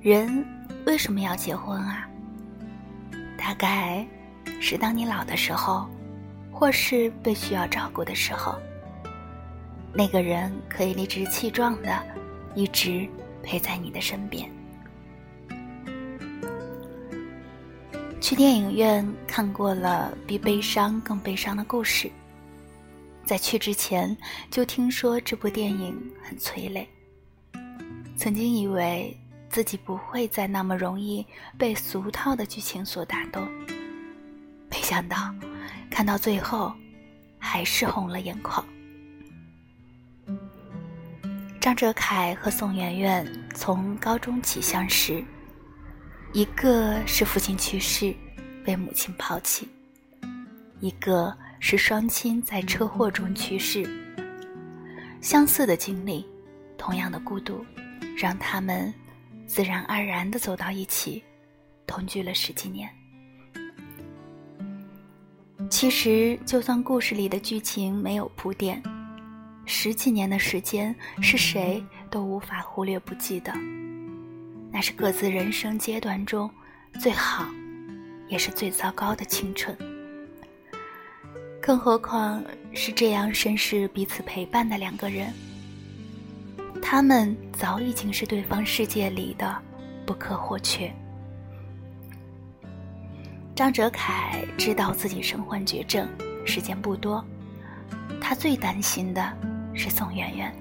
人为什么要结婚啊？大概是当你老的时候，或是被需要照顾的时候，那个人可以理直气壮的一直陪在你的身边。去电影院看过了比悲伤更悲伤的故事，在去之前就听说这部电影很催泪，曾经以为。自己不会再那么容易被俗套的剧情所打动，没想到看到最后还是红了眼眶。张哲凯和宋媛媛从高中起相识，一个是父亲去世被母亲抛弃，一个是双亲在车祸中去世。相似的经历，同样的孤独，让他们。自然而然的走到一起，同居了十几年。其实，就算故事里的剧情没有铺垫，十几年的时间是谁都无法忽略不计的。那是各自人生阶段中最好，也是最糟糕的青春。更何况是这样深视彼此陪伴的两个人。他们早已经是对方世界里的不可或缺。张哲凯知道自己身患绝症，时间不多，他最担心的是宋媛媛。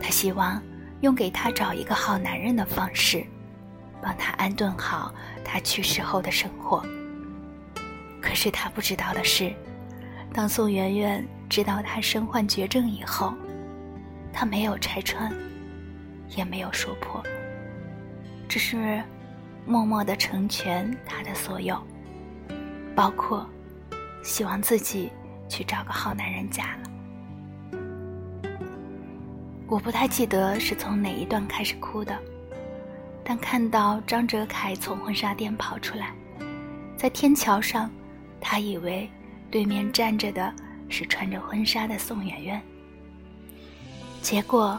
他希望用给他找一个好男人的方式，帮他安顿好他去世后的生活。可是他不知道的是，当宋媛媛知道他身患绝症以后。他没有拆穿，也没有说破，只是默默的成全他的所有，包括希望自己去找个好男人嫁了。我不太记得是从哪一段开始哭的，但看到张哲凯从婚纱店跑出来，在天桥上，他以为对面站着的是穿着婚纱的宋媛媛。结果，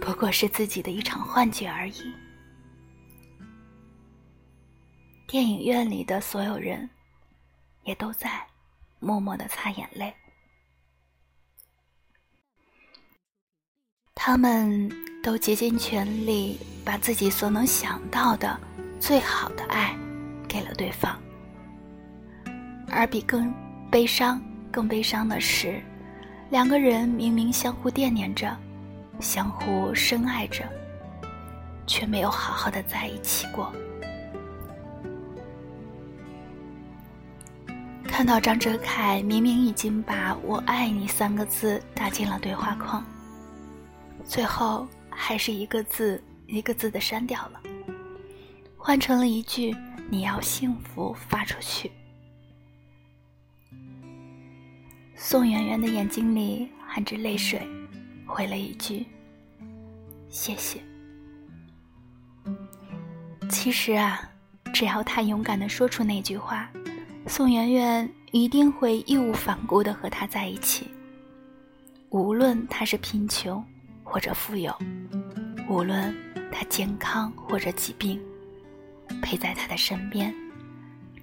不过是自己的一场幻觉而已。电影院里的所有人，也都在默默的擦眼泪。他们都竭尽全力，把自己所能想到的最好的爱，给了对方。而比更悲伤、更悲伤的是。两个人明明相互惦念着，相互深爱着，却没有好好的在一起过。看到张哲凯明明已经把我爱你三个字打进了对话框，最后还是一个字一个字的删掉了，换成了一句“你要幸福”发出去。宋媛媛的眼睛里含着泪水，回了一句：“谢谢。”其实啊，只要他勇敢的说出那句话，宋媛媛一定会义无反顾的和他在一起。无论他是贫穷或者富有，无论他健康或者疾病，陪在他的身边，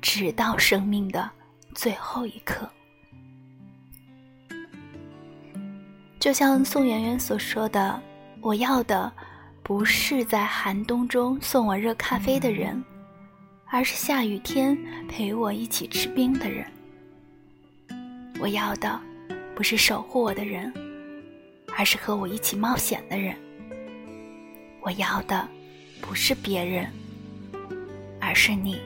直到生命的最后一刻。就像宋媛媛所说的：“我要的不是在寒冬中送我热咖啡的人，而是下雨天陪我一起吃冰的人。我要的不是守护我的人，而是和我一起冒险的人。我要的不是别人，而是你。”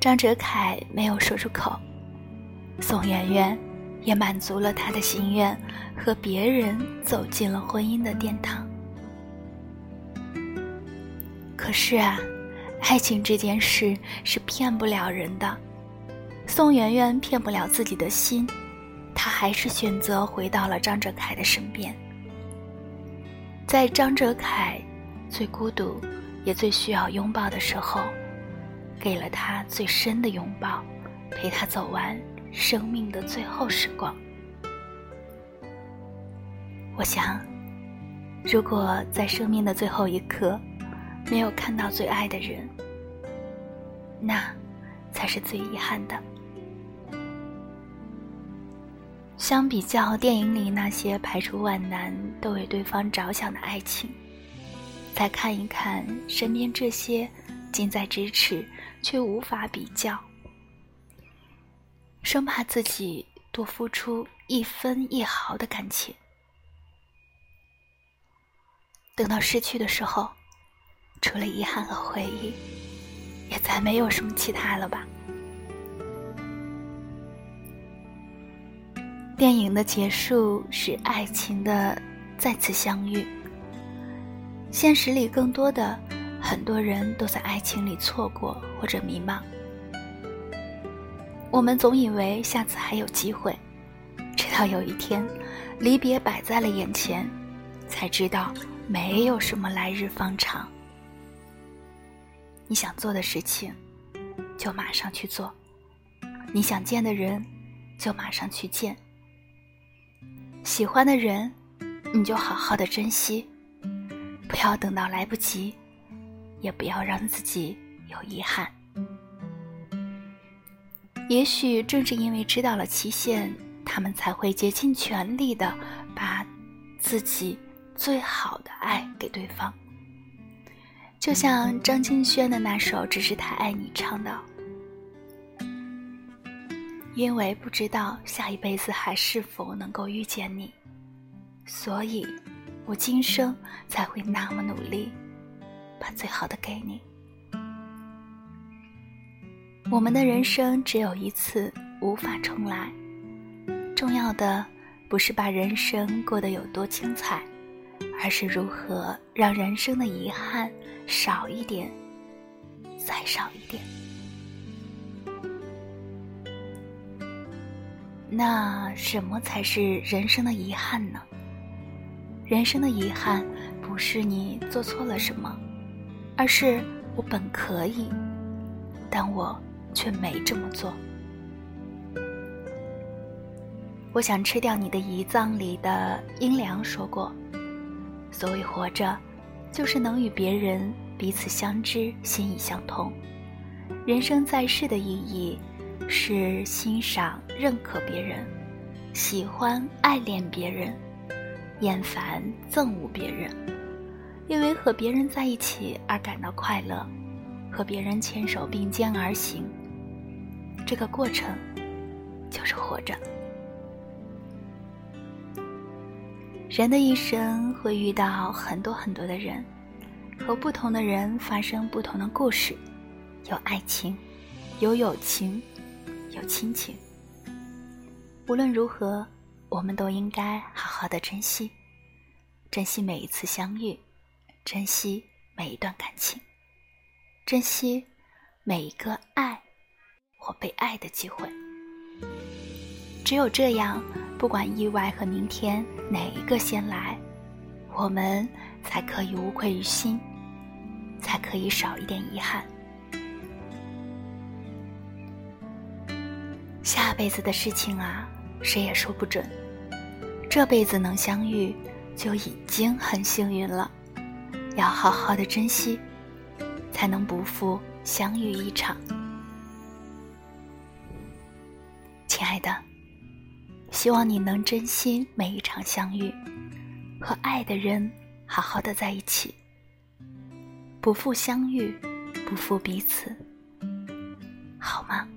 张哲凯没有说出口，宋媛媛。也满足了他的心愿，和别人走进了婚姻的殿堂。可是啊，爱情这件事是骗不了人的。宋媛媛骗不了自己的心，她还是选择回到了张哲凯的身边。在张哲凯最孤独也最需要拥抱的时候，给了他最深的拥抱，陪他走完。生命的最后时光，我想，如果在生命的最后一刻没有看到最爱的人，那才是最遗憾的。相比较电影里那些排除万难都为对方着想的爱情，再看一看身边这些近在咫尺却无法比较，生怕自己多付出一分一毫的感情。等到失去的时候，除了遗憾和回忆，也再没有什么其他了吧。电影的结束是爱情的再次相遇。现实里，更多的很多人都在爱情里错过或者迷茫。我们总以为下次还有机会，直到有一天，离别摆在了眼前，才知道。没有什么来日方长。你想做的事情，就马上去做；你想见的人，就马上去见；喜欢的人，你就好好的珍惜，不要等到来不及，也不要让自己有遗憾。也许正是因为知道了期限，他们才会竭尽全力的把自己。最好的爱给对方，就像张敬轩的那首《只是太爱你》唱的：“因为不知道下一辈子还是否能够遇见你，所以，我今生才会那么努力，把最好的给你。”我们的人生只有一次，无法重来。重要的不是把人生过得有多精彩。而是如何让人生的遗憾少一点，再少一点。那什么才是人生的遗憾呢？人生的遗憾不是你做错了什么，而是我本可以，但我却没这么做。我想吃掉你的胰脏里的阴凉说过。所谓活着，就是能与别人彼此相知、心意相通。人生在世的意义，是欣赏、认可别人，喜欢、爱恋别人，厌烦、憎恶别人。因为和别人在一起而感到快乐，和别人牵手并肩而行，这个过程就是活着。人的一生会遇到很多很多的人，和不同的人发生不同的故事，有爱情，有友情，有亲情。无论如何，我们都应该好好的珍惜，珍惜每一次相遇，珍惜每一段感情，珍惜每一个爱或被爱的机会。只有这样。不管意外和明天哪一个先来，我们才可以无愧于心，才可以少一点遗憾。下辈子的事情啊，谁也说不准。这辈子能相遇，就已经很幸运了。要好好的珍惜，才能不负相遇一场。亲爱的。希望你能珍惜每一场相遇，和爱的人好好的在一起，不负相遇，不负彼此，好吗？